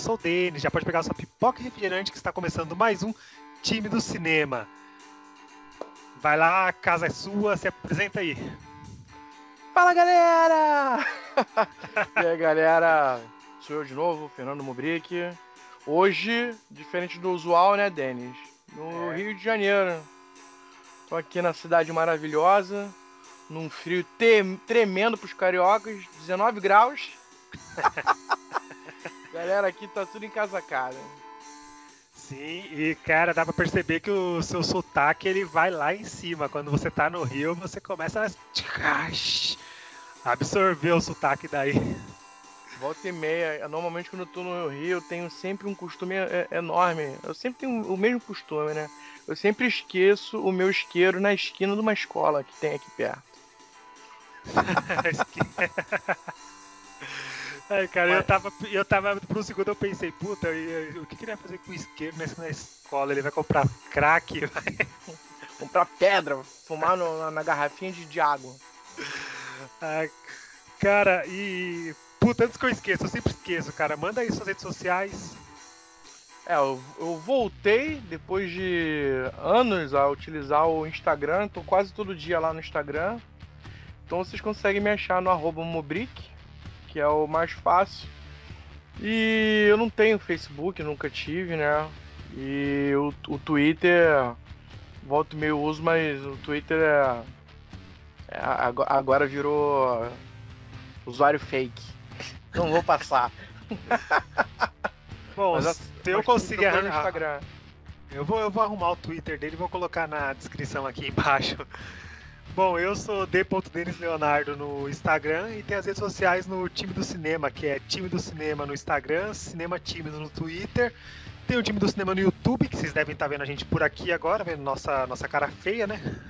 Eu sou o Denis. Já pode pegar sua pipoca e refrigerante que está começando mais um time do cinema. Vai lá, a casa é sua, se apresenta aí. Fala galera! e aí galera, sou eu de novo, Fernando Mubrick. Hoje, diferente do usual, né, Denis? No É. Rio de Janeiro. Tô aqui na cidade maravilhosa, num frio tremendo pros cariocas, 19 graus. galera, aqui tá tudo encasacado. Sim, e cara, dá pra perceber que o seu sotaque ele vai lá em cima. Quando você tá no Rio, você começa a absorver o sotaque daí. Volta e meia, normalmente quando eu tô no Rio, eu tenho sempre um costume é, enorme. Eu sempre tenho o mesmo costume, né? Eu sempre esqueço o meu isqueiro na esquina de uma escola que tem aqui perto. Ai, cara, eu Mas- tava, eu tava, por um segundo eu pensei, puta, e- e- o que, que ele vai fazer com o nessa na escola? Ele vai comprar crack? Vai... Comprar pedra, fumar no- na, na garrafinha de, de água. Cara, e. Puta, antes que eu esqueça, eu sempre esqueço, cara. Manda aí suas redes sociais. É, eu, eu voltei depois de anos a utilizar o Instagram, tô quase todo dia lá no Instagram. Então vocês conseguem me achar no arroba Mobrick, que é o mais fácil. E eu não tenho Facebook, nunca tive, né? E o, o Twitter, volto meio uso, mas o Twitter é, é, ago- agora virou usuário fake. Não vou passar. Bom, Mas se eu conseguir arranjar. Instagram. Eu vou, eu vou arrumar o Twitter dele e vou colocar na descrição aqui embaixo. Bom, eu sou d.denis Leonardo no Instagram e tem as redes sociais no Time do Cinema, que é Time do Cinema no Instagram, Cinema Times no Twitter. Tem o Time do Cinema no YouTube, que vocês devem estar vendo a gente por aqui agora, vendo nossa, nossa cara feia, né?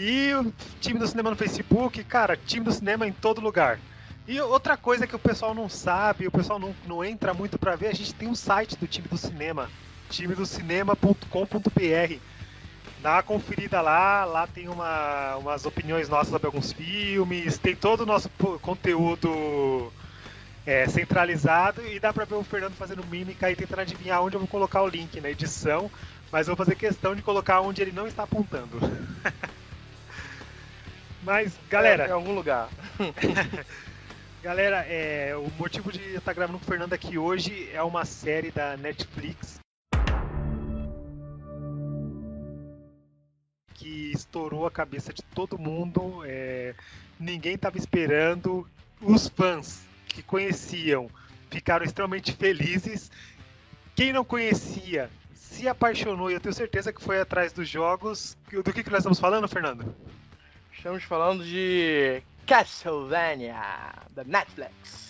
E o Time do Cinema no Facebook, cara, Time do Cinema em todo lugar. E outra coisa que o pessoal não sabe, o pessoal não, não entra muito pra ver, a gente tem um site do Time do Cinema, timedocinema.com.br. Dá uma conferida lá, lá tem uma, umas opiniões nossas sobre alguns filmes, tem todo o nosso conteúdo é, centralizado e dá pra ver o Fernando fazendo mímica e tentando adivinhar onde eu vou colocar o link na edição, mas eu vou fazer questão de colocar onde ele não está apontando. mas, galera, É, em algum lugar. Galera, é, o motivo de eu estar gravando com o Fernando aqui hoje é uma série da Netflix que estourou a cabeça de todo mundo. é, ninguém estava esperando. Os fãs que conheciam ficaram extremamente felizes. Quem não conhecia se apaixonou e eu tenho certeza que foi atrás dos jogos. Do que, que nós estamos falando, Fernando? Estamos falando de Castlevania, da Netflix.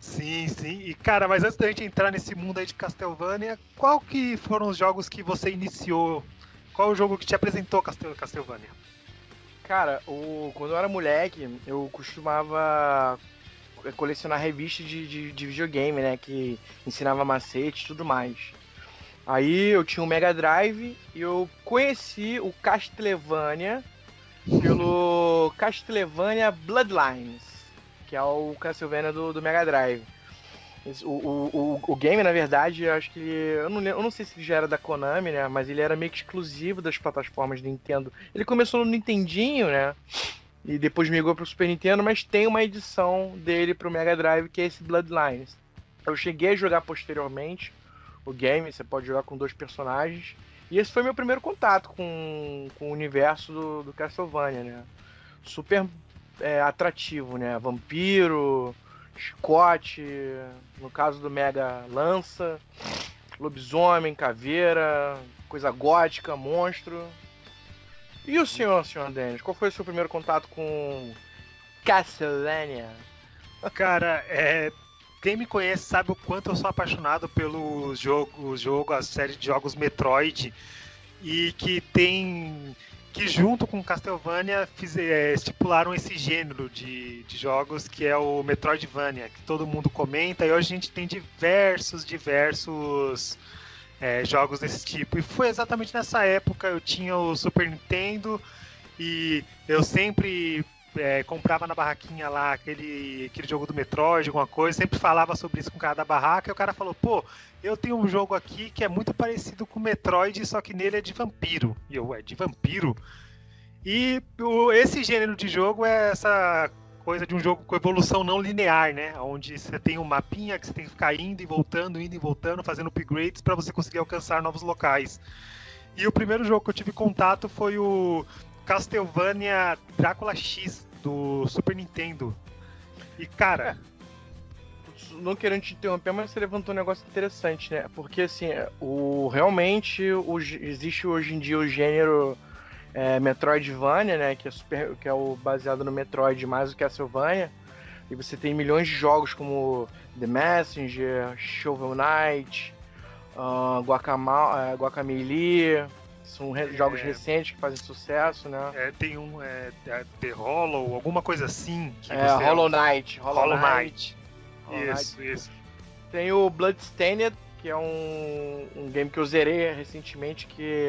Sim, sim. E cara, mas antes da gente entrar nesse mundo aí de Castlevania, qual que foram os jogos que você iniciou? Qual o jogo que te apresentou Castel Castlevania? Cara, o, quando eu era moleque, eu costumava colecionar revistas de, de, de videogame, né? Que ensinava macete e tudo mais. Aí eu tinha um Mega Drive e eu conheci o Castlevania pelo Castlevania Bloodlines, que é o Castlevania do, do Mega Drive. O, o, o, o game, na verdade, eu acho que ele. Eu não, eu não sei se ele já era da Konami, né? Mas ele era meio que exclusivo das plataformas do Nintendo. Ele começou no Nintendinho, né? E depois migrou pro Super Nintendo, mas tem uma edição dele pro Mega Drive que é esse Bloodlines. Eu cheguei a jogar posteriormente o game, você pode jogar com dois personagens. E esse foi meu primeiro contato com, com o universo do, do Castlevania, né? super é, atrativo, né? Vampiro, chicote, no caso do Mega Lança, lobisomem, caveira, coisa gótica, monstro. E o senhor, senhor Denis, qual foi o seu primeiro contato com Castlevania? Cara, é, quem me conhece sabe o quanto eu sou apaixonado pelo jogo, jogo, a série de jogos Metroid e que tem que junto com Castlevania fiz, é, estipularam esse gênero de, de jogos que é o Metroidvania, que todo mundo comenta, e hoje a gente tem diversos, diversos é, jogos desse tipo. E foi exatamente nessa época, eu tinha o Super Nintendo e eu sempre é, comprava na barraquinha lá aquele, aquele jogo do Metroid, alguma coisa, sempre falava sobre isso com o cara da barraca, e o cara falou, pô, eu tenho um jogo aqui que é muito parecido com o Metroid, só que nele é de vampiro. E eu, é de vampiro? E o, esse gênero de jogo é essa coisa de um jogo com evolução não linear, né? Onde você tem um mapinha que você tem que ficar indo e voltando, indo e voltando, fazendo upgrades para você conseguir alcançar novos locais. E o primeiro jogo que eu tive contato foi o Castlevania Drácula X do Super Nintendo. E cara, não querendo te interromper, mas você levantou um negócio interessante, né? Porque assim, o realmente o, existe hoje em dia o gênero é, Metroidvania, né? Que é, super, que é o baseado no Metroid mais do que a Castlevania. E você tem milhões de jogos como The Messenger, Shovel Knight, uh, Guacamole, uh, são jogos é, recentes que fazem sucesso, né? É, tem um é, é The Hollow, alguma coisa assim. é, Hollow Knight. Hollow, Hollow Knight. Hollow isso, Knight. isso. Tem o Bloodstained, que é um, um game que eu zerei recentemente, que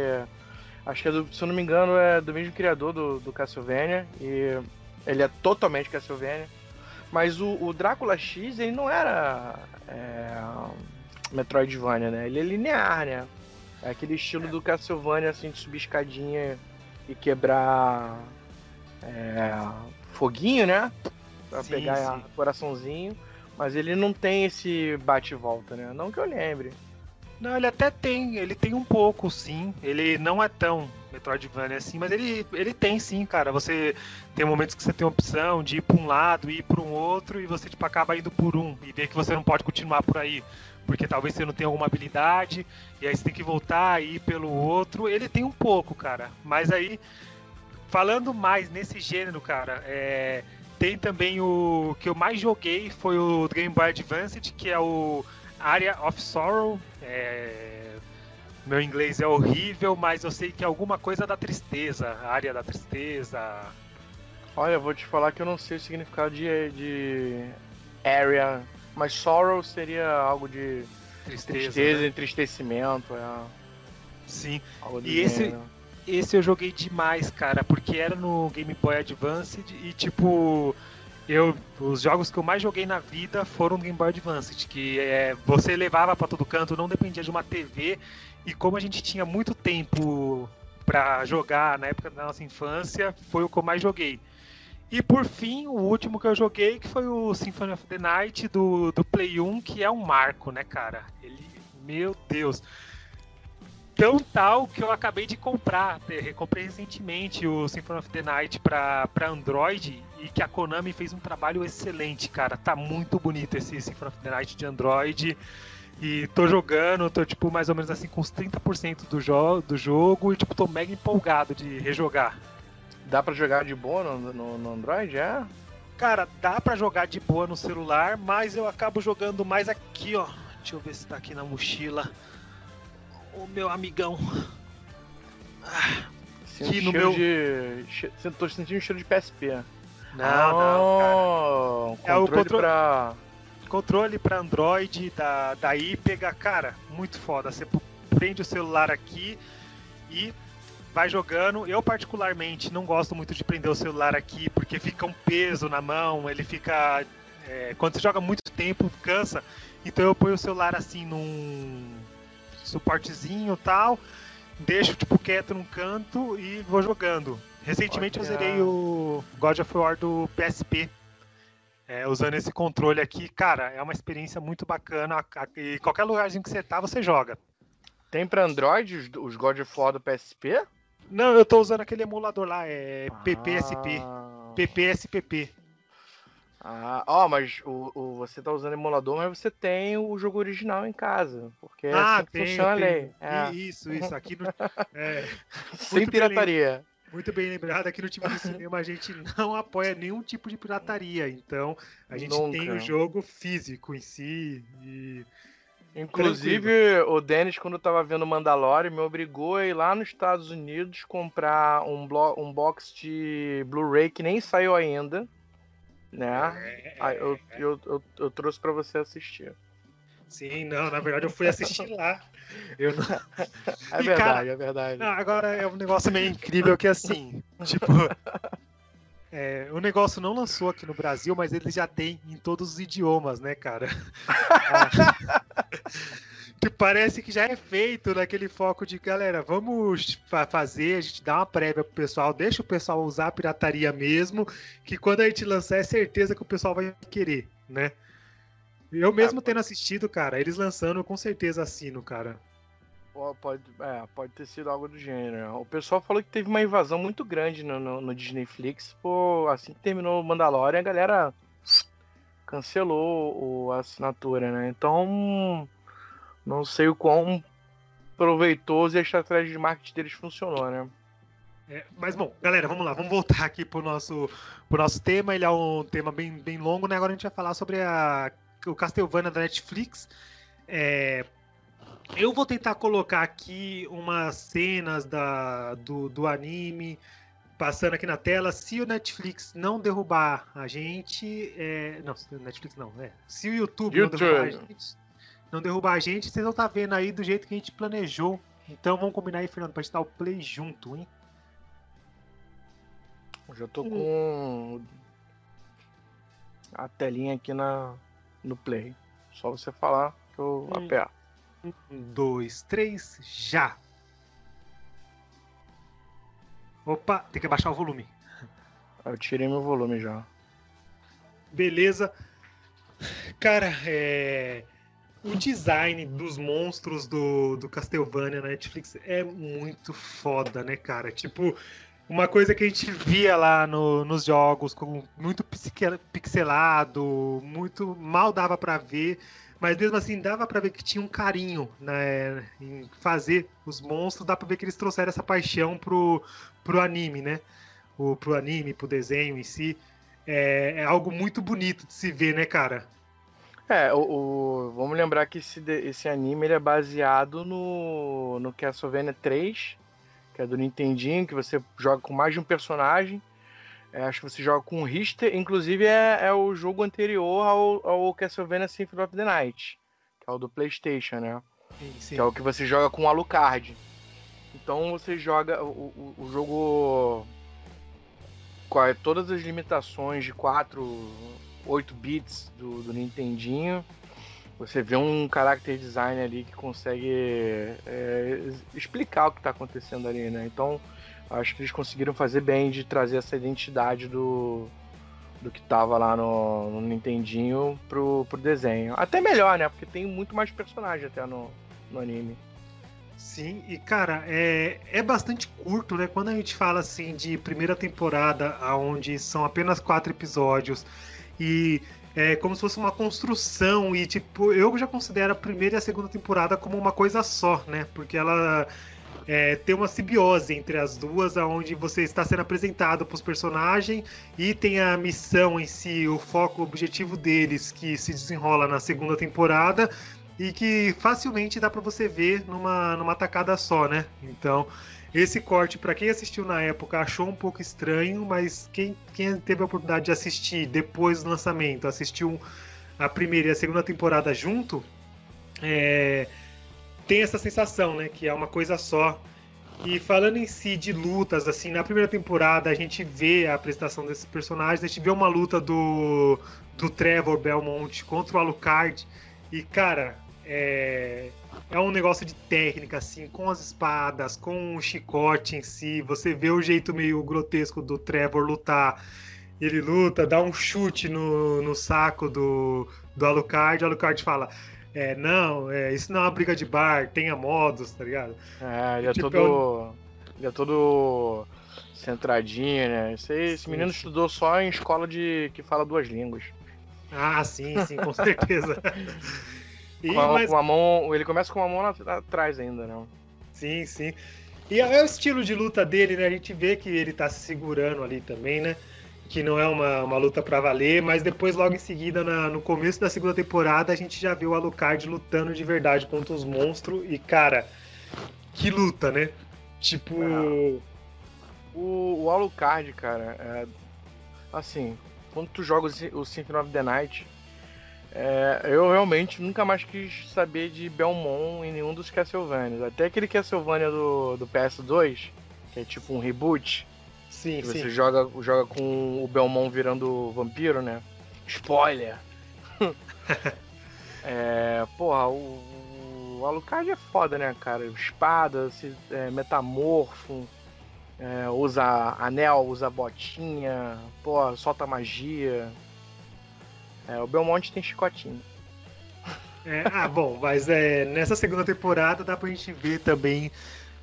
acho que é do, se eu não me engano é do mesmo criador do, do Castlevania, e ele é totalmente Castlevania. Mas o, o Drácula X, ele não era é, Metroidvania, né? Ele é linear, né? É aquele estilo do Castlevania, assim, de subir escadinha e quebrar é, foguinho, né? Pra sim, pegar sim. coraçãozinho. Mas ele não tem esse bate volta, né? Não que eu lembre. Não, ele até tem, ele tem um pouco, sim. Ele não é tão Metroidvania assim, mas ele, ele tem sim, cara. Você tem momentos que você tem a opção de ir para um lado e ir para um outro, e você tipo, acaba indo por um e vê que você não pode continuar por aí porque talvez você não tenha alguma habilidade, e aí você tem que voltar ir pelo outro. Ele tem um pouco, cara. Mas aí, falando mais nesse gênero, cara, é, tem também o que eu mais joguei foi o Game Boy Advance, que é o Area of Sorrow. É, meu inglês é horrível, mas eu sei que é alguma coisa da tristeza, área da tristeza. Olha, eu vou te falar que eu não sei o significado de, de area mas sorrow seria algo de tristeza, tristeza né? entristecimento. É... Sim. E esse, esse eu joguei demais, cara, porque era no Game Boy Advance e tipo. Eu, os jogos que eu mais joguei na vida foram no Game Boy Advance, que é, você levava para todo canto, não dependia de uma TV, e como a gente tinha muito tempo para jogar na época da nossa infância, foi o que eu mais joguei. E por fim, o último que eu joguei, que foi o Symphony of the Night do, do Play 1, que é um marco, né, cara? Ele, meu Deus. Tão tal que eu acabei de comprar, comprei recentemente o Symphony of the Night para Android e que a Konami fez um trabalho excelente, cara. Tá muito bonito esse Symphony of the Night de Android. E tô jogando, tô tipo mais ou menos assim com uns 30% do, jo do jogo e tipo tô mega empolgado de rejogar. Dá para jogar de boa no, no, no Android, é? Cara, dá para jogar de boa no celular, mas eu acabo jogando mais aqui, ó. Deixa eu ver se tá aqui na mochila. O meu amigão. Ah, no meu. De... Tô sentindo um cheiro de PSP. Não, ah, não, cara. É o controle pra. Controle pra Android da, da IPEGA, cara, muito foda. Você prende o celular aqui e vai jogando. Eu, particularmente, não gosto muito de prender o celular aqui, porque fica um peso na mão, ele fica. É, quando você joga muito tempo, cansa. Então eu ponho o celular assim num suportezinho tal, deixo tipo quieto num canto e vou jogando. Recentemente Olha. eu zerei o God of War do PSP. É, usando esse controle aqui, cara, é uma experiência muito bacana. E qualquer lugarzinho que você tá, você joga. Tem para Android os, os God of War do PSP? Não, eu tô usando aquele emulador lá, é PPSP. Ah, PPSPP. Ah, ó, mas o, o, você tá usando emulador, mas você tem o jogo original em casa. Porque é ah, assim tem, funciona lei. É. Isso, isso. Aqui no, é, Sem pirataria. Muito bem lembrado, aqui no time do cinema a gente não apoia nenhum tipo de pirataria. Então, a gente Nunca. tem o jogo físico em si. E... Inclusive, o Dennis, quando tava vendo Mandalorian, me obrigou a ir lá nos Estados Unidos comprar um, um box de Blu-ray que nem saiu ainda. Né? É, Aí eu, eu, eu, eu trouxe para você assistir. Sim, não, na verdade eu fui assistir lá. Eu não... É E, verdade, cara, é verdade. Não, agora é um negócio meio incrível que assim, tipo. É, o negócio não lançou aqui no Brasil, mas ele já tem em todos os idiomas, né, cara? que parece que já é feito naquele foco de galera, vamos fa- fazer, a gente dá uma prévia pro pessoal, deixa o pessoal usar a pirataria mesmo, que quando a gente lançar é certeza que o pessoal vai querer, né? Eu mesmo tendo assistido, cara, eles lançando, eu com certeza assino, cara. Pode, é, pode ter sido algo do gênero. O pessoal falou que teve uma invasão muito grande no, no, no Disney Flix. Assim que terminou o Mandalorian, a galera cancelou o- a assinatura, né? Então, não sei o quão proveitoso e a estratégia de marketing deles funcionou, né? É, mas bom, galera, vamos lá, vamos voltar aqui pro nosso, pro nosso tema. Ele é um tema bem, bem longo, né? Agora a gente vai falar sobre a, o Castlevania da Netflix. É, eu vou tentar colocar aqui umas cenas da, do, do anime passando aqui na tela. Se o Netflix não derrubar a gente. é, não, se o Netflix não, é. Se o YouTube, não derrubar a YouTube. gente, não derrubar a gente, vocês vão estar vendo aí do jeito que a gente planejou. Então vamos combinar aí, Fernando, pra gente dar o play junto, hein? Eu já tô com a telinha aqui na, no play. Só você falar que eu Hum. aperto. Um, dois, três, já! Opa, tem que abaixar o volume. Eu tirei meu volume já. Beleza. Cara, é... o design dos monstros do, do Castlevania na Netflix é muito foda, né, cara? Tipo, uma coisa que a gente via lá no- nos jogos, com muito pixelado, muito mal dava pra ver, mas mesmo assim dava pra ver que tinha um carinho né, em fazer os monstros, dá pra ver que eles trouxeram essa paixão pro, pro anime, né? O, pro anime, pro desenho em si. É, é algo muito bonito de se ver, né, cara? É, o, o- vamos lembrar que esse, esse anime ele é baseado no, no Castlevania 3, que é do Nintendinho, que você joga com mais de um personagem. É, acho que você joga com o Richter, inclusive é, é o jogo anterior ao, ao Castlevania Symphony of the Night, que é o do PlayStation, né? Sim, sim. Que é o que você joga com o Alucard. Então você joga o, o, o jogo com todas as limitações de 4, 8 bits do, do Nintendinho. Você vê um character design ali que consegue é, explicar o que está acontecendo ali, né? Então acho que eles conseguiram fazer bem de trazer essa identidade do, do que tava lá no, no Nintendinho pro, pro desenho. Até melhor, né? Porque tem muito mais personagem até no, no anime. Sim, e cara, é, é bastante curto, né? Quando a gente fala assim de primeira temporada, onde são apenas quatro episódios, e é como se fosse uma construção, e tipo, eu já considero a primeira e a segunda temporada como uma coisa só, né? Porque ela é, tem uma simbiose entre as duas, onde você está sendo apresentado para os personagens e tem a missão em si, o foco, o objetivo deles que se desenrola na segunda temporada e que facilmente dá para você ver numa, numa tacada só, né? Então, esse corte, para quem assistiu na época, achou um pouco estranho, mas quem, quem teve a oportunidade de assistir depois do lançamento, assistiu a primeira e a segunda temporada junto, é, tem essa sensação, né? Que é uma coisa só. E falando em si de lutas, assim, na primeira temporada a gente vê a apresentação desses personagens, a gente vê uma luta do, do Trevor Belmont contra o Alucard. E, cara, é, é um negócio de técnica, assim, com as espadas, com o chicote em si. Você vê o jeito meio grotesco do Trevor lutar. Ele luta, dá um chute no, no saco do, do Alucard. O Alucard fala: É, não, é, isso não é uma briga de bar, tenha modos, tá ligado? É, ele é Tipo, todo. Ele é todo centradinho, né? Esse, esse Sim, menino sim. estudou só em escola de que fala duas línguas. Ah, sim, sim, com certeza. E, Com a, mas- com a mão, ele começa com uma mão atrás ainda, né? Sim, sim. E é o estilo de luta dele, né? A gente vê que ele tá se segurando ali também, né? Que não é uma, uma luta pra valer, mas depois, logo em seguida, na- no começo da segunda temporada, a gente já viu o Alucard lutando de verdade contra os monstros. E, cara, que luta, né? Tipo. É. O, o Alucard, cara, é, assim, quando tu joga o Symphony of the Night, é, eu realmente nunca mais quis saber de Belmont em nenhum dos Castlevanias. Até aquele Castlevania do, do PS2, que é tipo um reboot, Sim, que você sim. joga, joga com o Belmont virando vampiro, né? Spoiler! é, porra, o, o Alucard é foda, né, cara? Espada, se, é, metamorfo, é, usa anel, usa botinha, pô, solta magia. É, o Belmonte tem chicotinho. É, ah, bom, mas é, nessa segunda temporada dá pra gente ver também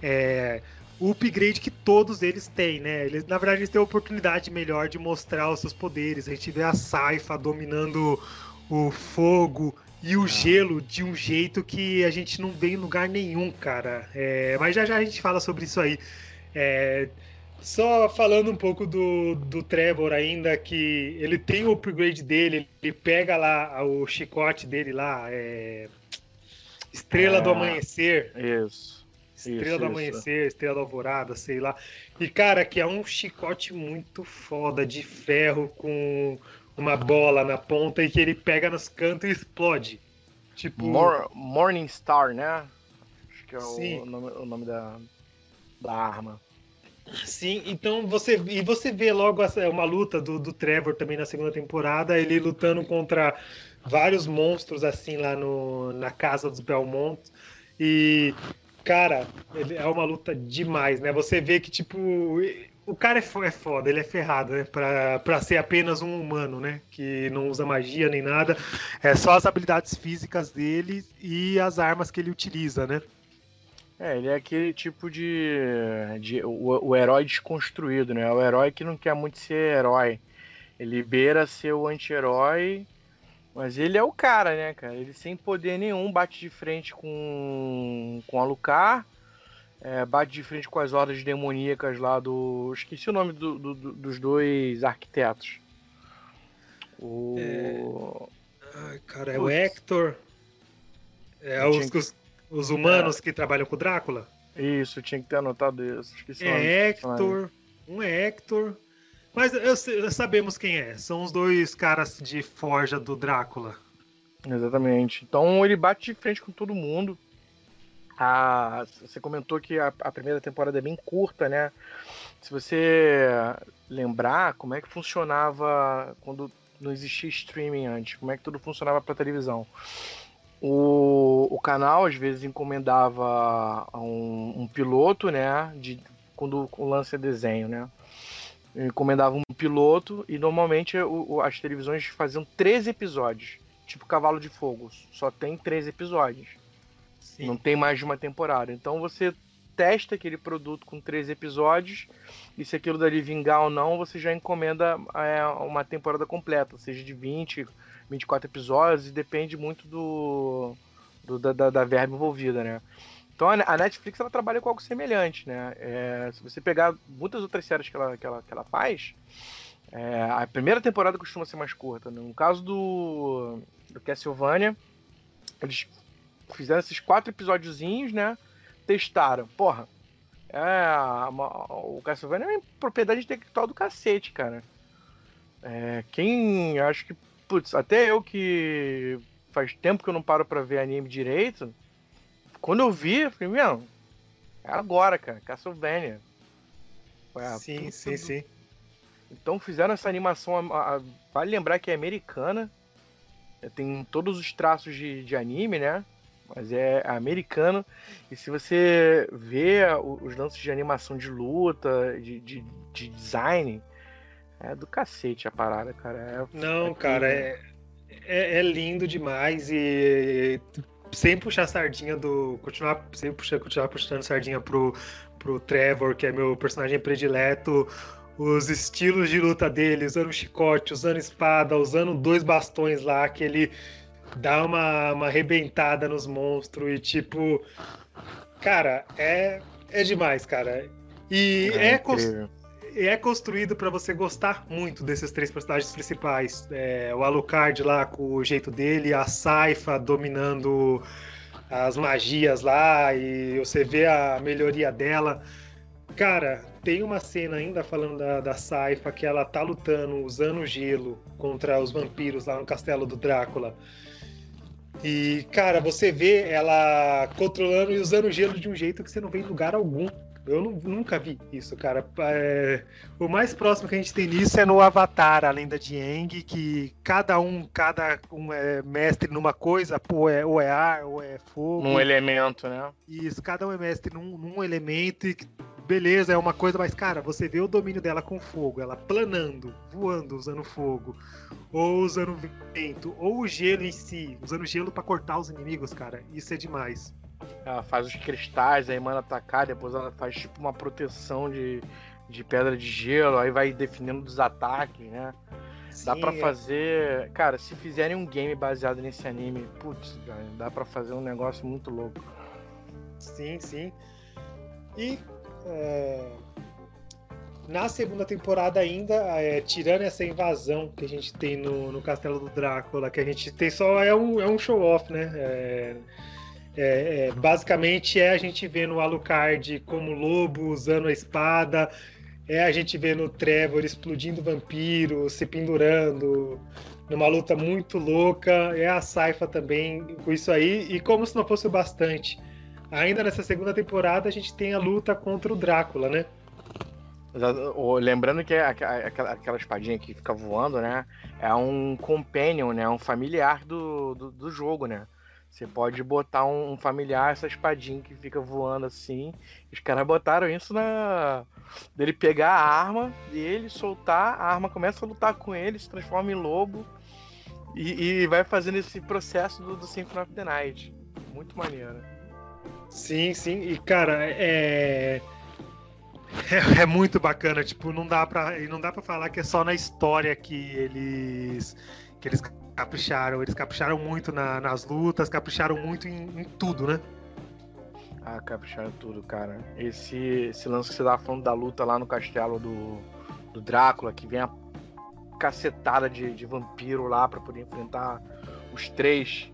é, o upgrade que todos eles têm, né? Eles, na verdade, eles têm a oportunidade melhor de mostrar os seus poderes. A gente vê a Saifa dominando o fogo e o gelo de um jeito que a gente não vê em lugar nenhum, cara. É, mas já já a gente fala sobre isso aí. É, só falando um pouco do, do Trevor ainda, que ele tem o upgrade dele, ele pega lá o chicote dele lá, é, Estrela É. do Amanhecer, Isso. Estrela Isso, do isso. Amanhecer, Estrela da Alvorada, sei lá. E cara, que é um chicote muito foda, de ferro, com uma bola na ponta e que ele pega nos cantos e explode. Tipo, Mor Morning Star, né? Acho que é Sim. o nome, o nome da, da arma. Sim, então você e você vê logo essa uma luta do, do Trevor também na segunda temporada, ele lutando contra vários monstros assim lá no, na casa dos Belmont e cara, é uma luta demais, né? Você vê que tipo o cara é é foda, ele é ferrado, né? Pra, pra ser apenas um humano, né? Que não usa magia nem nada, é só as habilidades físicas dele e as armas que ele utiliza, né? É, ele é aquele tipo de. de o, o herói desconstruído, né? O herói que não quer muito ser herói. Ele beira ser o anti-herói, mas ele é o cara, né, cara? Ele sem poder nenhum bate de frente com, com Alucard, é, bate de frente com as hordas demoníacas lá do. Esqueci o nome do- do- do- dos dois arquitetos. O. Ai, cara, é o. Hector. É os, tinha os, os humanos que trabalham com o Drácula? Isso, tinha que ter anotado isso. Esqueci o nome. É do personagem. Hector. Um é Hector. Mas eu, sei- sabemos quem é. São os dois caras de forja do Drácula. Exatamente. Então ele bate de frente com todo mundo. Ah, você comentou que a, a primeira temporada é bem curta, né? Se você lembrar como é que funcionava quando não existia streaming antes, como é que tudo funcionava para televisão. O, o canal às vezes encomendava um, um piloto, né? De, quando o lance é desenho, né? Encomendava um piloto e normalmente o- as televisões faziam 13 episódios. Tipo Cavalo de Fogo, só tem 13 episódios. Sim. Não tem mais de uma temporada. Então você testa aquele produto com 13 episódios e se aquilo dali vingar ou não, você já encomenda é, uma temporada completa, seja de 20, 24 episódios, e depende muito do, do- da, da, da verba envolvida, né? Então a Netflix ela trabalha com algo semelhante, né? É, se você pegar muitas outras séries que ela, que ela, que ela faz, é, a primeira temporada costuma ser mais curta. né? No caso do, do Castlevania, eles fizeram esses quatro episódiozinhos, né? Testaram. Porra, é, uma- o Castlevania é uma propriedade intelectual do cacete, cara. É, quem acho que, putz, até eu que faz tempo que eu não paro pra ver anime direito, quando eu vi, eu falei, meu, é agora, cara, Castlevania. Sim, sim, do- sim. então fizeram essa animação, a- a- vale lembrar que é americana, é, tem todos os traços de, de anime, né? Mas é americano. E se você vê os lances de animação de luta, de, de, de design, é do cacete a parada, cara. É- Não, é cara, é, é, é lindo demais e sem puxar sardinha do. Continuar, sem puxar, continuar puxando sardinha pro pro Trevor, que é meu personagem predileto, os estilos de luta dele, usando chicote, usando espada, usando dois bastões lá, que ele dá uma, uma arrebentada nos monstros e tipo. Cara, é, é demais, cara. E é, é, é construído para você gostar muito desses três personagens principais. É, o Alucard lá com o jeito dele, a Saifa dominando as magias lá e você vê a melhoria dela. Cara, tem uma cena ainda falando da, da Saifa que ela tá lutando usando gelo contra os vampiros lá no castelo do Drácula. E, cara, você vê ela controlando e usando gelo de um jeito que você não vê em lugar algum. Eu não, nunca vi isso, cara. É, o mais próximo que a gente tem nisso é no Avatar, a lenda de Aang, que cada um, cada um é mestre numa coisa, pô, é, ou é ar, ou é fogo. Num elemento, né? Isso, cada um é mestre num, num elemento e beleza, é uma coisa, mas, cara, você vê o domínio dela com fogo, ela planando, voando, usando fogo, ou usando vento, ou o gelo em si, usando gelo para cortar os inimigos, cara, isso é demais. Ela faz os cristais, aí manda atacar, depois ela faz tipo uma proteção de, de pedra de gelo, aí vai definindo dos ataques, né? Sim, dá para é. fazer. Cara, se fizerem um game baseado nesse anime, putz, dá para fazer um negócio muito louco. Sim, sim. E é... Na segunda temporada ainda, é, tirando essa invasão que a gente tem no, no Castelo do Drácula, que a gente tem só é um, é um show-off, né? É, é, é basicamente é a gente vendo o Alucard como lobo usando a espada, é a gente vendo o Trevor explodindo vampiro, se pendurando numa luta muito louca, é a Saifa também com isso aí, e como se não fosse o bastante ainda nessa segunda temporada a gente tem a luta contra o Drácula, né? Lembrando que aquela, aquela espadinha que fica voando, né? É um companion, né? Um familiar do, do, do jogo, né? Você pode botar um, familiar, essa espadinha que fica voando assim. Os caras botaram isso na. dele pegar a arma dele, soltar, a arma começa a lutar com ele, se transforma em lobo e, e vai fazendo esse processo do, do Symphony of the Night. Muito maneiro. Sim, sim. E, cara, é... é. É, muito bacana, tipo, não dá para não dá para falar que é só na história que eles que eles capricharam, eles capricharam muito na, nas lutas, capricharam muito em, em, tudo, né? Ah, capricharam tudo, cara. Esse, esse lance que você tava falando da luta lá no castelo do, do Drácula, que vem a cacetada de, de vampiro lá para poder enfrentar os três.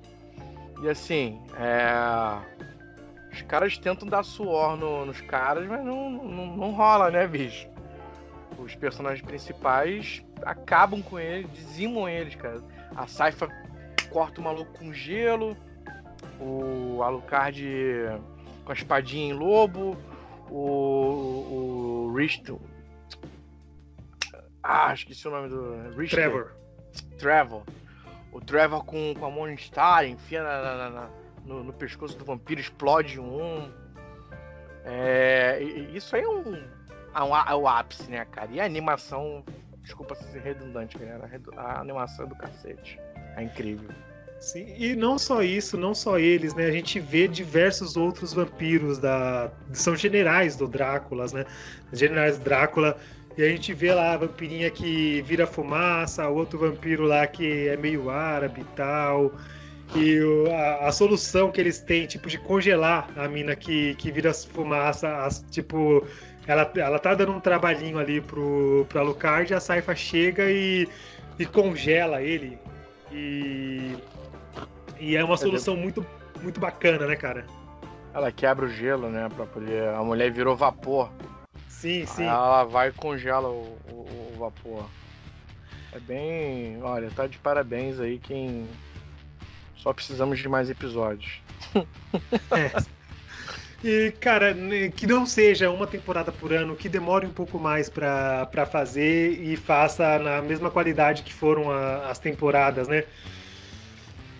E assim, é os caras tentam dar suor no, nos caras, mas não, não, não rola, né, bicho? Os personagens principais acabam com eles, dizimam eles, cara. A Saifa corta o maluco com gelo, o Alucard com a espadinha em lobo, o, o Risto. Ah, esqueci o nome do. Richter. Trevor. Trevor. O Trevor com, com a Morningstar enfia na, na, na no, no pescoço do vampiro, explode um. É, isso aí é um, é um, é o ápice, né, cara? E a animação, desculpa ser redundante, galera, a animação é do cacete. É incrível. Sim, e não só isso, não só eles, né? A gente vê diversos outros vampiros da. São generais do Drácula, né? Generais do Drácula. E a gente vê lá a vampirinha que vira fumaça, outro vampiro lá que é meio árabe e tal. E o, a, a, solução que eles têm, tipo, de congelar a mina que, que vira fumaça, as, tipo, ela, ela tá dando um trabalhinho ali pro, pro Alucard, a Saifa chega e, e congela ele. E, e é uma solução muito, muito bacana, né, cara? Ela quebra o gelo, né, pra poder... A mulher virou vapor. Sim, sim. Aí ela vai e congela o, o, o vapor. É bem... Olha, tá de parabéns aí quem só precisamos de mais episódios. é. E, cara, que não seja uma temporada por ano, que demore um pouco mais para fazer e faça na mesma qualidade que foram a, as temporadas, né?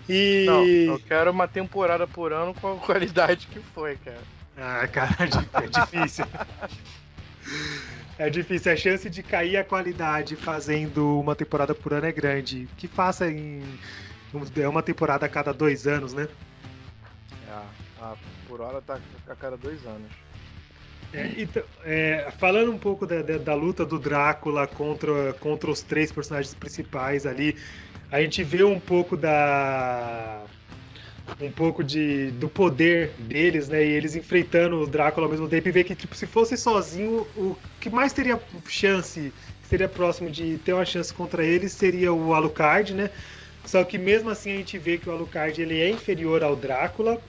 E... Não, eu quero uma temporada por ano com a qualidade que foi, cara. Ah, cara, é difícil. é difícil. A chance de cair a qualidade fazendo uma temporada por ano é grande. Que faça em é uma temporada a cada dois anos, né? É, a, por hora tá a cada dois anos. É, então, é, falando um pouco da, da, da, luta do Drácula contra, contra os três personagens principais ali, a gente vê um pouco da um pouco de, do poder deles, né? E eles enfrentando o Drácula ao mesmo tempo e ver que, tipo, se fosse sozinho, o que mais teria chance, seria próximo de ter uma chance contra eles, seria o Alucard, né? Só que mesmo assim a gente vê que o Alucard ele é inferior ao Drácula.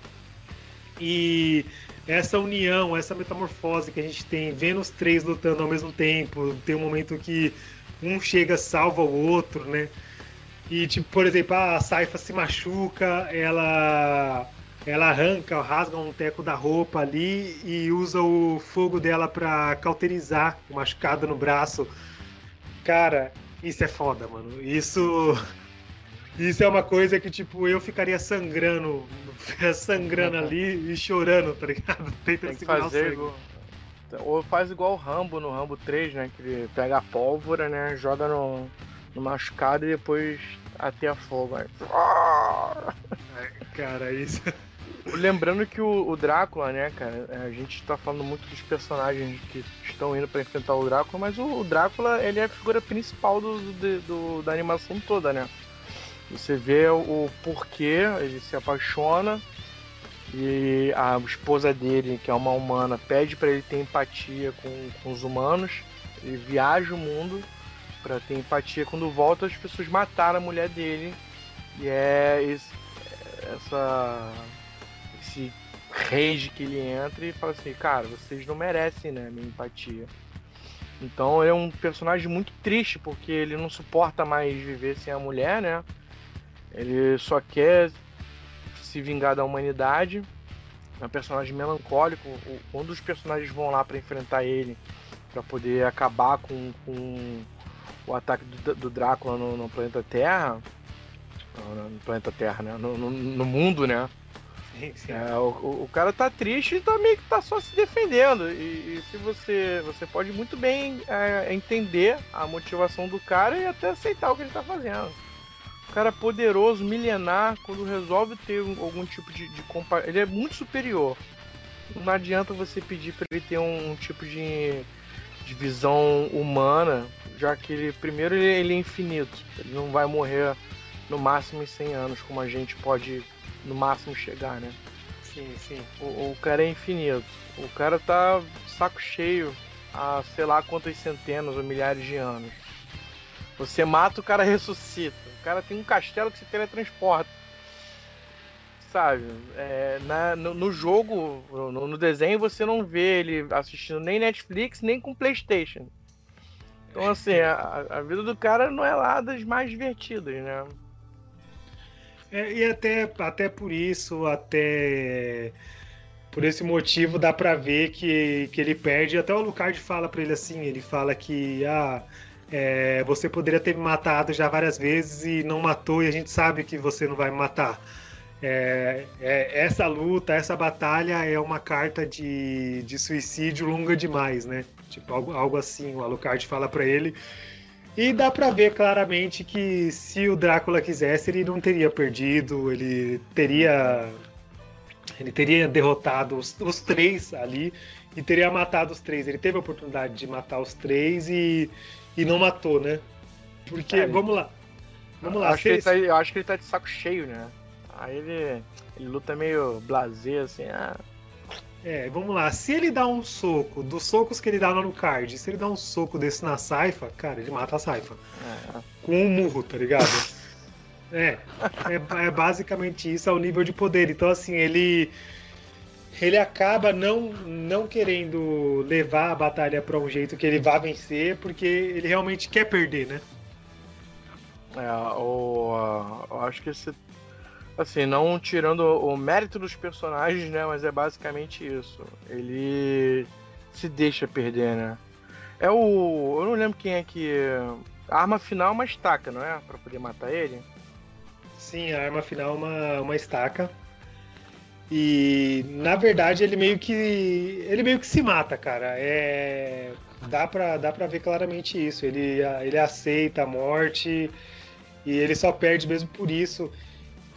E essa união, essa metamorfose que a gente tem, vendo os três lutando ao mesmo tempo, tem um momento que um chega salva o outro, né? E, tipo, por exemplo, a Saifa se machuca, ela ela arranca, rasga um teco da roupa ali e usa o fogo dela para cauterizar o machucado no braço. Cara, isso é foda, mano. Isso isso é uma coisa que, tipo, eu ficaria sangrando, sangrando ali e chorando, tá ligado? Tentando Tem que fazer igual... Ou faz igual o Rambo no Rambo 3, né? Que ele pega a pólvora, né? Joga no, no machucado e depois até a fogo. Aí... É, cara, isso. Lembrando que o, o, Drácula, né, cara, a gente tá falando muito dos personagens que estão indo para enfrentar o Drácula, mas o, o, Drácula, ele é a figura principal do, do, do, da animação toda, né? Você vê o, porquê ele se apaixona e a esposa dele, que é uma humana, pede para ele ter empatia com, com os humanos. Ele viaja o mundo para ter empatia. Quando volta, as pessoas mataram a mulher dele. E é esse, essa esse rage que ele entra e fala assim, cara, vocês não merecem, né, minha empatia. Então é um personagem muito triste porque ele não suporta mais viver sem a mulher, né? Ele só quer se vingar da humanidade. É um personagem melancólico. Um dos personagens vão lá para enfrentar ele, para poder acabar com, com o ataque do, do Drácula no, no, planeta Terra. No planeta Terra, né? No, no, no mundo, né? Sim, sim. É, o, o, cara tá triste e tá meio que tá só se defendendo. E, e se você. Você pode muito bem é, entender a motivação do cara e até aceitar o que ele tá fazendo cara poderoso, milenar, quando resolve ter algum tipo de, de Ele é muito superior. Não adianta você pedir para ele ter um, um tipo de, de, visão humana, já que ele, primeiro, ele, ele, é infinito. Ele não vai morrer no máximo em 100 anos, como a gente pode no máximo chegar, né? Sim, sim. O, o cara é infinito. O cara tá saco cheio há sei lá quantas centenas ou milhares de anos. Você mata, o cara ressuscita cara tem um castelo que se teletransporta. Sabe? É, na, no, no, jogo, no, no, desenho, você não vê ele assistindo nem Netflix, nem com Playstation. Então, assim, a, a vida do cara não é lá das mais divertidas, né? É, e até, até por isso, até por esse motivo, dá pra ver que, que ele perde. Até o Lucard fala pra ele assim: ele fala que ah, é, você poderia ter me matado já várias vezes e não matou, e a gente sabe que você não vai me matar. É, é, essa luta, essa batalha é uma carta de, de suicídio longa demais, né? Tipo, algo, algo assim, o Alucard fala para ele. E dá pra ver claramente que se o Drácula quisesse, ele não teria perdido, ele teria. Ele teria derrotado os, os três ali e teria matado os três. Ele teve a oportunidade de matar os três e, e não matou, né? Porque, é, vamos lá. Vamos lá. Acho que tá, eu acho que ele tá de saco cheio, né? Aí ele, ele luta meio blazer, assim, ah. É, vamos lá. Se ele dá um soco, dos socos que ele dá lá no card, se ele dá um soco desse na Saifa, cara, ele mata a Saifa. É. Com um murro, tá ligado? é, é, é basicamente isso, é o nível de poder. Então, assim, ele ele acaba não, não querendo levar a batalha para um jeito que ele vá vencer, porque ele realmente quer perder, né? É, o, eu acho que esse. Assim, não tirando o mérito dos personagens, né? Mas é basicamente isso. Ele se deixa perder, né? É o. Eu não lembro quem é que. A arma final é uma estaca, não é? Pra poder matar ele? Sim, a arma final é uma, uma estaca. E na verdade ele meio que ele meio que se mata, cara. É dá para dá para ver claramente isso. Ele ele aceita a morte e ele só perde mesmo por isso.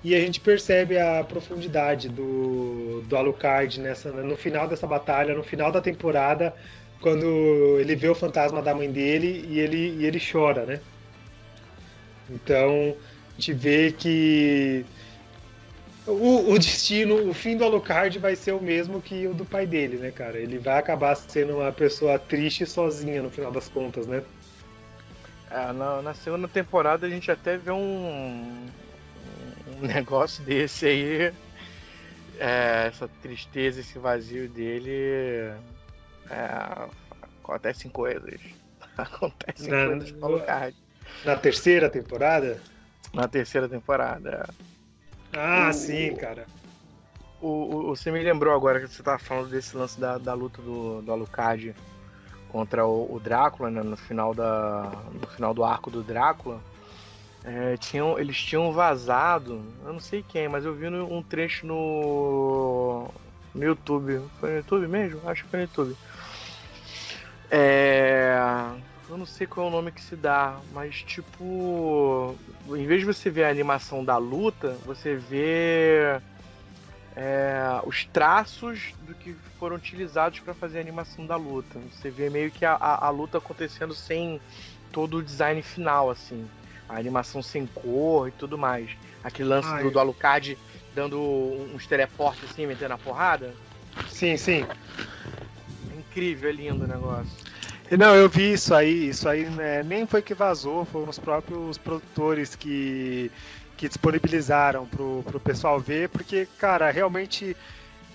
E a gente percebe a profundidade do, do Alucard nessa, no final dessa batalha, no final da temporada, quando ele vê o fantasma da mãe dele e ele, e ele chora, né? Então, a gente vê que o, o, destino, o fim do Alucard vai ser o mesmo que o do pai dele, né, cara? Ele vai acabar sendo uma pessoa triste sozinha no final das contas, né? É, na, na, segunda temporada a gente até vê um, um negócio desse aí. É, essa tristeza, esse vazio dele. É, acontecem coisas. Acontecem na, coisas com o Alucard. Na terceira temporada? Na terceira temporada. Ah, o, sim, cara. O, o, você me lembrou agora que você tava falando desse lance da, da luta do, do Alucard contra o, o Drácula, né, no final da no final do arco do Drácula. É, tinham, eles tinham vazado, eu não sei quem, mas eu vi um trecho no, no YouTube. Foi no YouTube mesmo? Acho que foi no YouTube. É, eu não sei qual é o nome que se dá, mas tipo. Em vez de você ver a animação da luta, você vê é, os traços do que foram utilizados para fazer a animação da luta. Você vê meio que a, a, a, luta acontecendo sem todo o design final, assim. A animação sem cor e tudo mais. Aquele lance do, do Alucard dando uns teleportes assim, metendo a porrada. Sim, sim. É incrível, é lindo o negócio. Não, eu vi isso aí, isso aí né, nem foi que vazou, foram os próprios produtores que, que disponibilizaram pro, pro pessoal ver, porque, cara, realmente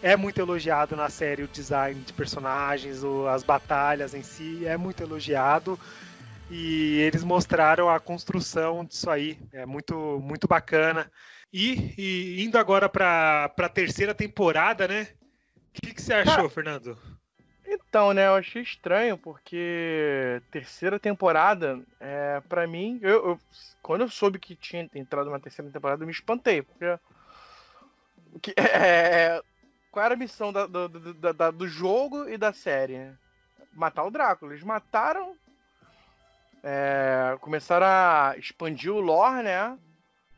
é muito elogiado na série o design de personagens, o, as batalhas em si, é muito elogiado. E eles mostraram a construção disso aí, é muito, muito bacana. E, e indo agora para a terceira temporada, né? O que, que você achou, Fernando? Então, né, eu achei estranho, porque terceira temporada, é, para mim, eu, eu, quando eu soube que tinha entrado uma terceira temporada, eu me espantei, porque. Que, é, qual era a missão da, do, do, da, do jogo e da série? Matar o Drácula. Eles mataram. É, começaram a expandir o lore, né?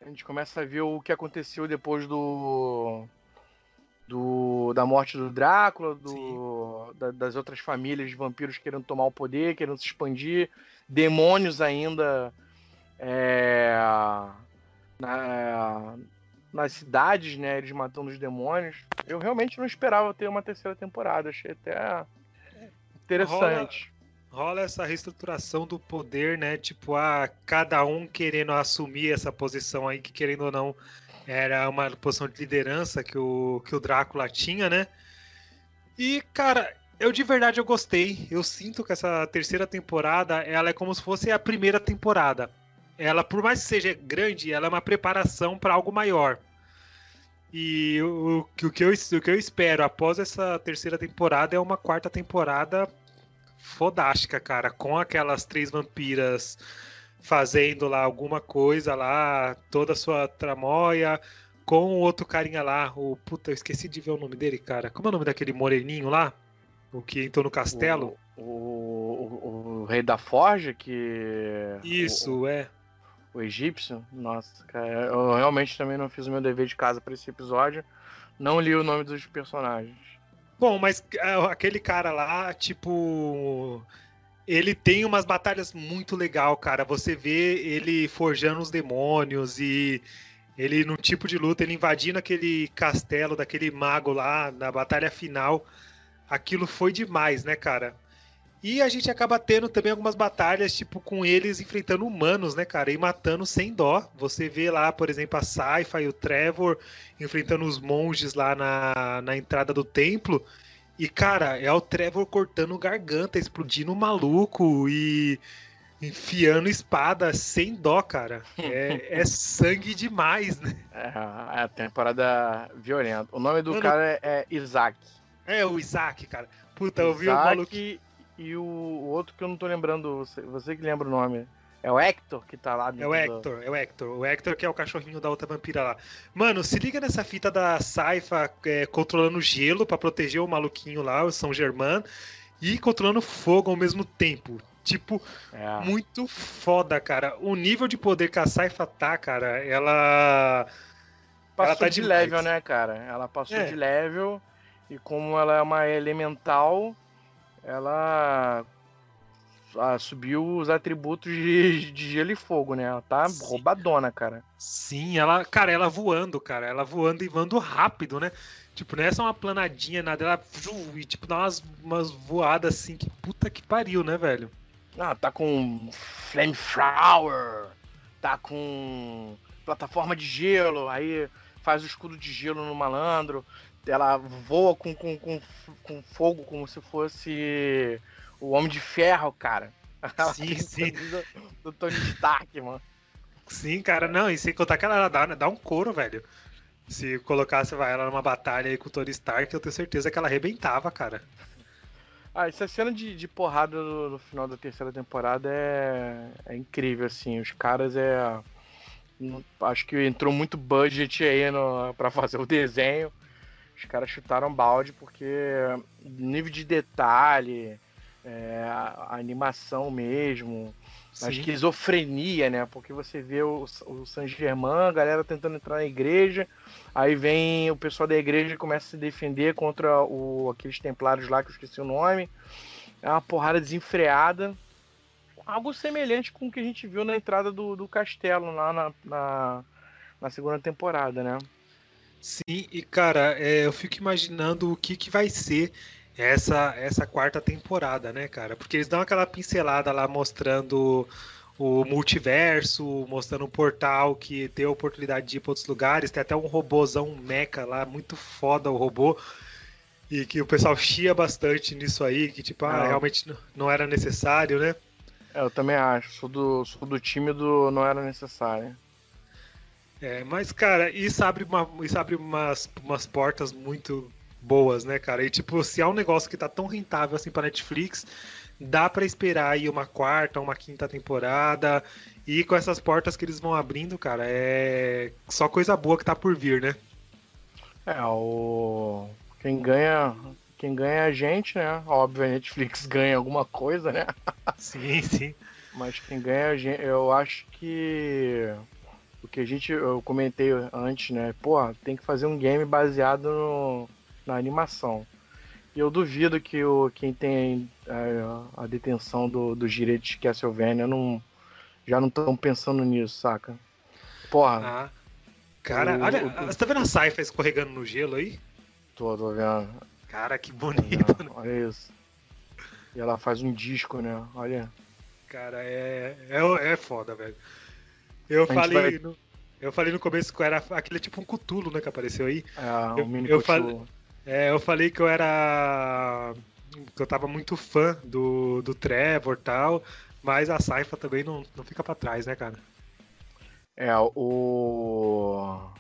A gente começa a ver o que aconteceu depois do do, da morte do Drácula, do, da, das outras famílias de vampiros querendo tomar o poder, querendo se expandir, demônios ainda é, na, nas cidades, né? Eles matando os demônios. Eu realmente não esperava ter uma terceira temporada, achei até interessante. Rola, rola essa reestruturação do poder, né? Tipo, a cada um querendo assumir essa posição aí, que querendo ou não era uma posição de liderança que o, que o Drácula tinha, né? E, cara, eu de verdade eu gostei. Eu sinto que essa terceira temporada, ela é como se fosse a primeira temporada. Ela, por mais que seja grande, ela é uma preparação para algo maior. E o, o, que eu, o que eu espero após essa terceira temporada é uma quarta temporada fodástica, cara. Com aquelas três vampiras fazendo lá alguma coisa lá, toda a sua tramóia, com o outro carinha lá, o puta, eu esqueci de ver o nome dele, cara. Como é o nome daquele moreninho lá? O que entrou no castelo? O, o, o, o rei da forja que. Isso, o, é. O egípcio? Nossa, cara, eu realmente também não fiz o meu dever de casa para esse episódio. Não li o nome dos personagens. Bom, mas é, aquele cara lá, tipo ele tem umas batalhas muito legal, cara. Você vê ele forjando os demônios e ele num tipo de luta, ele invadindo aquele castelo daquele mago lá na batalha final. Aquilo foi demais, né, cara? E a gente acaba tendo também algumas batalhas, tipo, com eles enfrentando humanos, né, cara? E matando sem dó. Você vê lá, por exemplo, a Saifa e o Trevor enfrentando os monges lá na, na entrada do templo. E, cara, é o Trevor cortando garganta, explodindo o maluco e enfiando espada sem dó, cara. É, é sangue demais, né? É, é a temporada violenta. O nome do Mano, cara é, Isaac. É, o Isaac, cara. Puta, eu vi o maluco. E o, o outro que eu não tô lembrando, você, você que lembra o nome. É o Hector que tá lá É o Hector, do... é o Hector. O Hector que é o cachorrinho da outra vampira lá. Mano, se liga nessa fita da Saifa é, controlando gelo para proteger o maluquinho lá, o São Germain, e controlando fogo ao mesmo tempo. Tipo, é. muito foda, cara. O nível de poder que a Saifa tá, cara, ela. passou Ela tá de demais. level, né, cara? Ela passou É. de level e como ela é uma elemental, ela ah, subiu os atributos de, de gelo e fogo, né? Ela tá Sim. roubadona, cara. Sim, ela, cara, ela voando, cara, ela voando e voando rápido, né? Tipo, não é só uma planadinha, nada, ela e tipo dá umas, umas voadas assim, que puta que pariu, né, velho? Ah, tá com Flamethrower, tá com plataforma de gelo, aí faz o escudo de gelo no malandro, ela voa com, com, com, com fogo como se fosse o Homem de Ferro, cara. Sim, sim. camisa Do Tony Stark, mano. Sim, cara, não, e sem contar que ela dá, dá um couro, velho. Se colocasse vai, ela numa batalha aí com o Tony Stark, eu tenho certeza que ela arrebentava, cara. Ah, essa cena de, de porrada no, no final da terceira temporada é, é incrível, assim. Os caras é. não- Acho que entrou muito budget aí no, pra fazer o desenho. Os caras chutaram balde porque nível de detalhe, é, a, a animação mesmo, a Sim. esquizofrenia, né? Porque você vê o, o San Germain, a galera tentando entrar na igreja, aí vem o pessoal da igreja e começa a se defender contra o, aqueles templários lá que eu esqueci o nome. É uma porrada desenfreada. Algo semelhante com o que a gente viu na entrada do, do castelo lá na, na, na segunda temporada, né? Sim, e cara, é, eu fico imaginando o que, que vai ser essa, essa quarta temporada, né, cara? Porque eles dão aquela pincelada lá mostrando o multiverso, mostrando um portal que tem a oportunidade de ir para outros lugares. Tem até um robôzão mecha lá, muito foda o robô. E que o pessoal chia bastante nisso aí, que tipo, ah, Não. realmente não era necessário, né? É, eu também acho. Sou do, sou do time do não era necessário. É, mas, cara, isso abre, uma, isso abre umas, umas portas muito boas, né, cara? E, tipo, se é um negócio que tá tão rentável assim pra Netflix, dá pra esperar aí uma quarta, uma quinta temporada. E com essas portas que eles vão abrindo, cara, é só coisa boa que tá por vir, né? É, o. Quem ganha. Quem ganha é a gente, né? Óbvio, a Netflix ganha alguma coisa, né? Sim, sim. Mas quem ganha é a gente. Eu acho que. O que a gente. Eu comentei antes, né? Pô, tem que fazer um game baseado no, na animação. E eu duvido que o, quem tem é, a detenção do, dos direitos de Castlevania não, já não estão pensando nisso, saca? Porra, Ah. Cara, O- olha, o- você tá vendo a Saifa escorregando no gelo aí? tô, tô vendo. Cara, que bonito, vendo. né? Olha isso. E ela faz um disco, né? Olha. Cara, é, é, é foda, velho. Eu A falei, vai- no, eu falei no começo que era aquele tipo um cutulo, né, que apareceu aí. É, Eu- o mini eu. É, eu falei que eu era. que eu tava muito fã do, do Trevor e tal, mas a Saifa também não, não fica pra trás, né, cara? É, o.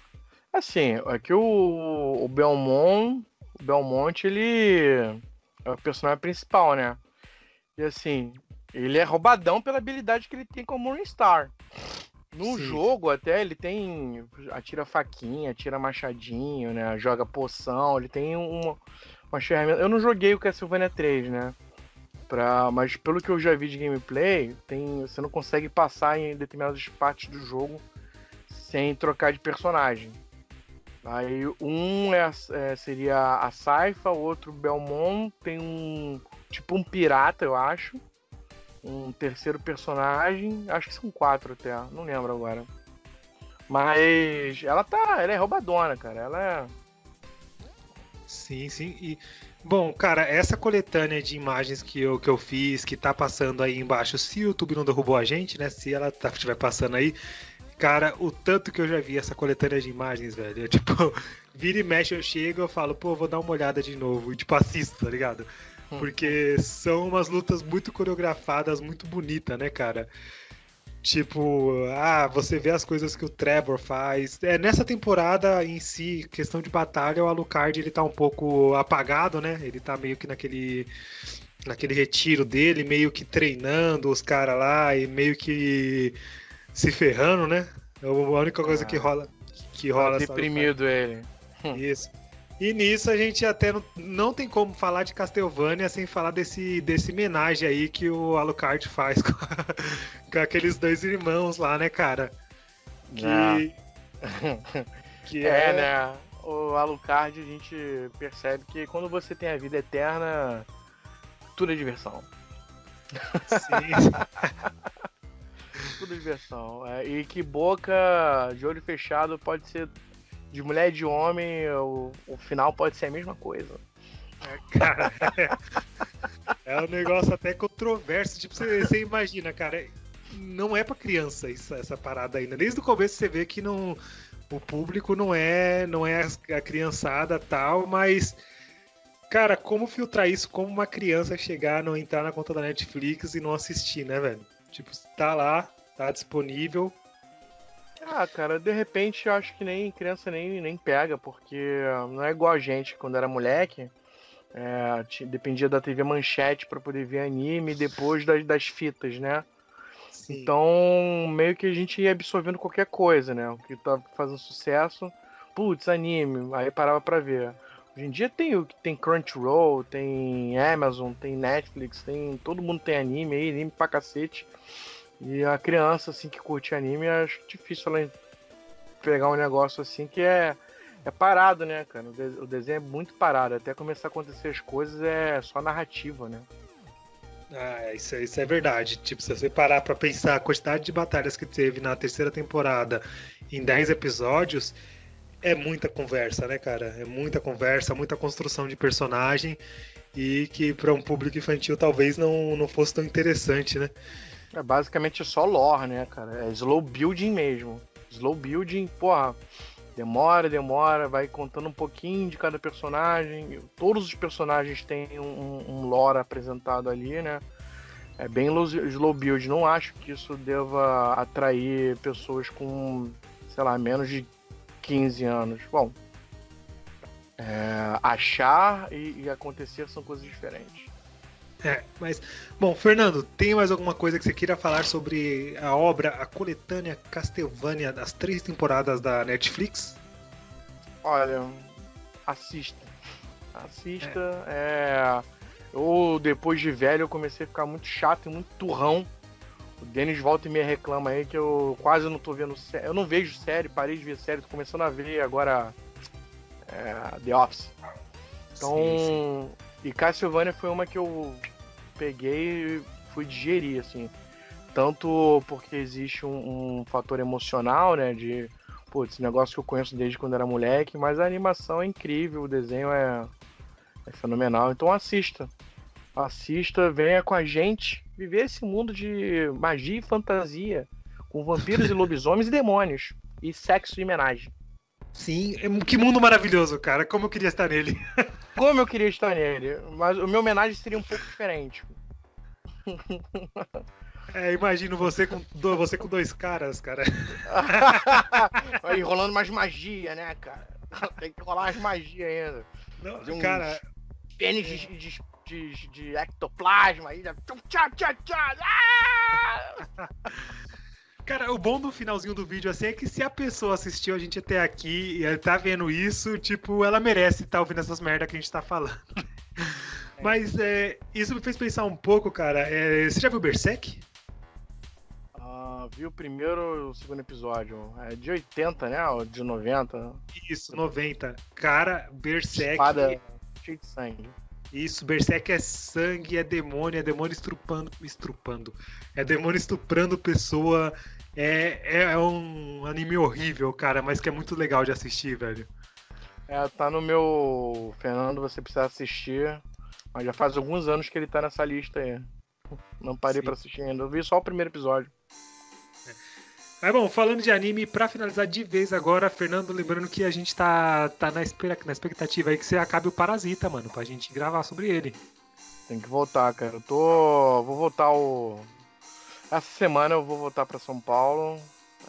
Assim, aqui o, o Belmont. O Belmont, ele é o personagem principal, né? E assim, ele é roubadão pela habilidade que ele tem como Morningstar. No Sim. jogo, até ele tem. Atira faquinha, atira machadinho, né? Joga poção, ele tem uma, uma ferramenta. Eu não joguei o Castlevania 3, né? Pra, mas pelo que eu já vi de gameplay, tem, você não consegue passar em determinadas partes do jogo sem trocar de personagem. Aí um é, é, seria a Saifa, o outro Belmont, tem um tipo um pirata, eu acho. Um terceiro personagem, acho que são quatro até, não lembro agora. Mas ela tá, ela é roubadona, cara. Ela é Sim, sim. E, bom, cara, essa coletânea de imagens que eu, que eu fiz, que tá passando aí embaixo, se o YouTube não derrubou a gente, né? Se ela tá, estiver passando aí, cara, o tanto que eu já vi essa coletânea de imagens, velho. Eu, tipo, vira e mexe, eu chego, eu falo, pô, vou dar uma olhada de novo. E, tipo, assisto, tá ligado? Porque são umas lutas muito coreografadas, muito bonitas, né, cara? Tipo, ah, você vê as coisas que o Trevor faz. É, nessa temporada em si, questão de batalha, o Alucard ele tá um pouco apagado, né? Ele tá meio que naquele naquele retiro dele, meio que treinando os caras lá e meio que se ferrando, né? É a única coisa Ah. que rola que tá rola essa- deprimido ele. isso. E nisso a gente até não, não tem como falar de Castlevania sem falar desse, desse homenagem aí que o Alucard faz com, a- com aqueles dois irmãos lá, né, cara? Que. Que é, é, né? O Alucard a gente percebe que quando você tem a vida eterna, tudo é diversão. Sim. tudo é diversão. É, e que boca de olho fechado pode ser de mulher e de homem, o, o final pode ser a mesma coisa. É, cara, é, é um negócio até controverso. Tipo, você, você imagina, cara, não é para criança isso, essa parada ainda. Desde o começo você vê que não, o público não é, não é a criançada tal, mas cara, como filtrar isso? Como uma criança chegar, não entrar na conta da Netflix e não assistir, né, velho? Tipo, tá lá, tá disponível. Ah, cara, de repente eu acho que nem criança nem, nem pega, porque não é igual a gente quando era moleque. É, dependia da TV Manchete para poder ver anime depois das, das fitas, né? Sim. Então, meio que a gente ia absorvendo qualquer coisa, né? O que tava fazendo sucesso, putz, anime, aí parava pra ver. Hoje em dia tem o tem Crunchyroll, tem Amazon, tem Netflix, tem todo mundo tem anime aí, anime pra cacete. E a criança assim que curte anime, acho difícil ela pegar um negócio assim que é é parado, né, cara? O desenho é muito parado, até começar a acontecer as coisas é só narrativa, né? Ah, isso, é, isso é verdade. Tipo, se você parar pra pensar a quantidade de batalhas que teve na terceira temporada em 10 episódios, é muita conversa, né, cara? É muita conversa, muita construção de personagem e que para um público infantil talvez não, não fosse tão interessante, né? É basicamente só lore, né, cara? É slow building mesmo. Slow building, porra, demora, demora, vai contando um pouquinho de cada personagem. Todos os personagens têm um, um lore apresentado ali, né? É bem slow build. Não acho que isso deva atrair pessoas com, sei lá, menos de 15 anos. Bom, é, achar e, e acontecer são coisas diferentes. É, mas. Bom, Fernando, tem mais alguma coisa que você queira falar sobre a obra, a coletânea Castlevania das três temporadas da Netflix? Olha, assista. Assista. É. é... Eu, depois de velho, eu comecei a ficar muito chato e muito turrão. O Denis volta e me reclama aí que eu quase não tô vendo série. Eu não vejo série, parei de ver série, tô começando a ver agora é, The Office. Então, sim, sim. E Castlevania foi uma que eu peguei e fui digerir, assim. Tanto porque existe um, um fator emocional, né? De, putz, negócio que eu conheço desde quando era moleque, mas a animação é incrível, o desenho é, é fenomenal. Então assista. Assista, venha com a gente viver esse mundo de magia e fantasia, com vampiros e lobisomens e demônios, e sexo e homenagem. Sim, é que mundo maravilhoso, cara. Como eu queria estar nele. Como eu queria estar nele. Mas o meu homenagem seria um pouco diferente. É, imagino você com, você com dois caras, cara. Aí rolando mais magia, né, cara? Tem que rolar mais magia ainda. Não, Fazer cara. Pênis de, de, de, de, ectoplasma aí. Tchá, tchá, tchá. Ah! Cara, o bom do finalzinho do vídeo assim é que se a pessoa assistiu a gente até aqui e tá vendo isso, tipo, ela merece estar tá ouvindo essas merda que a gente tá falando. É. Mas é, isso me fez pensar um pouco, cara. É, você já viu Berserk? Ah, vi o primeiro e o segundo episódio. É de 80, né? Ou de 90? Isso, 90. Cara, Berserk. Espada cheia de sangue. Isso, Berserk é sangue, é demônio, é demônio estrupando. Estrupando. É demônio estuprando pessoa. É, é, é um anime horrível, cara, mas que é muito legal de assistir, velho. É, tá no meu. Fernando, você precisa assistir. Mas já faz alguns anos que ele tá nessa lista aí. Não parei para assistir ainda. Eu vi só o primeiro episódio. Mas bom, falando de anime, pra finalizar de vez agora, Fernando, lembrando que a gente tá, tá na, espera, na expectativa aí que você acabe o Parasita, mano, pra gente gravar sobre ele. Tem que voltar, cara. Eu tô. Vou voltar o. Essa semana eu vou voltar para São Paulo.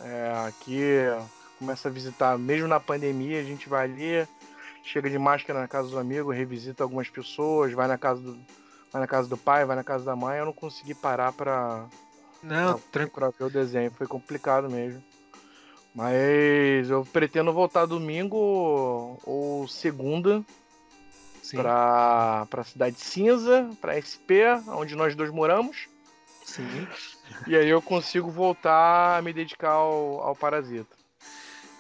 É, aqui começa a visitar, mesmo na pandemia, a gente vai ali, chega de máscara na casa dos amigos, revisita algumas pessoas, vai na casa do, vai na casa do pai, vai na casa da mãe. Eu não consegui parar pra, não, tranquilo. ver o desenho, foi complicado mesmo. Mas eu pretendo voltar domingo ou segunda Sim. pra, pra Cidade Cinza, pra SP, onde nós dois moramos. Sim. E aí eu consigo voltar a me dedicar ao, ao Parasita.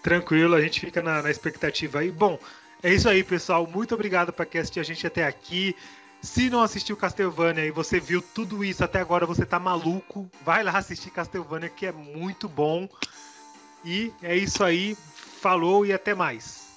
Tranquilo, a gente fica na, na expectativa aí. Bom, é isso aí, pessoal. Muito obrigado para quem assistiu a gente até aqui. Se não assistiu Castlevania e você viu tudo isso até agora, você tá maluco. Vai lá assistir Castlevania, que é muito bom. E é isso aí. Falou e até mais.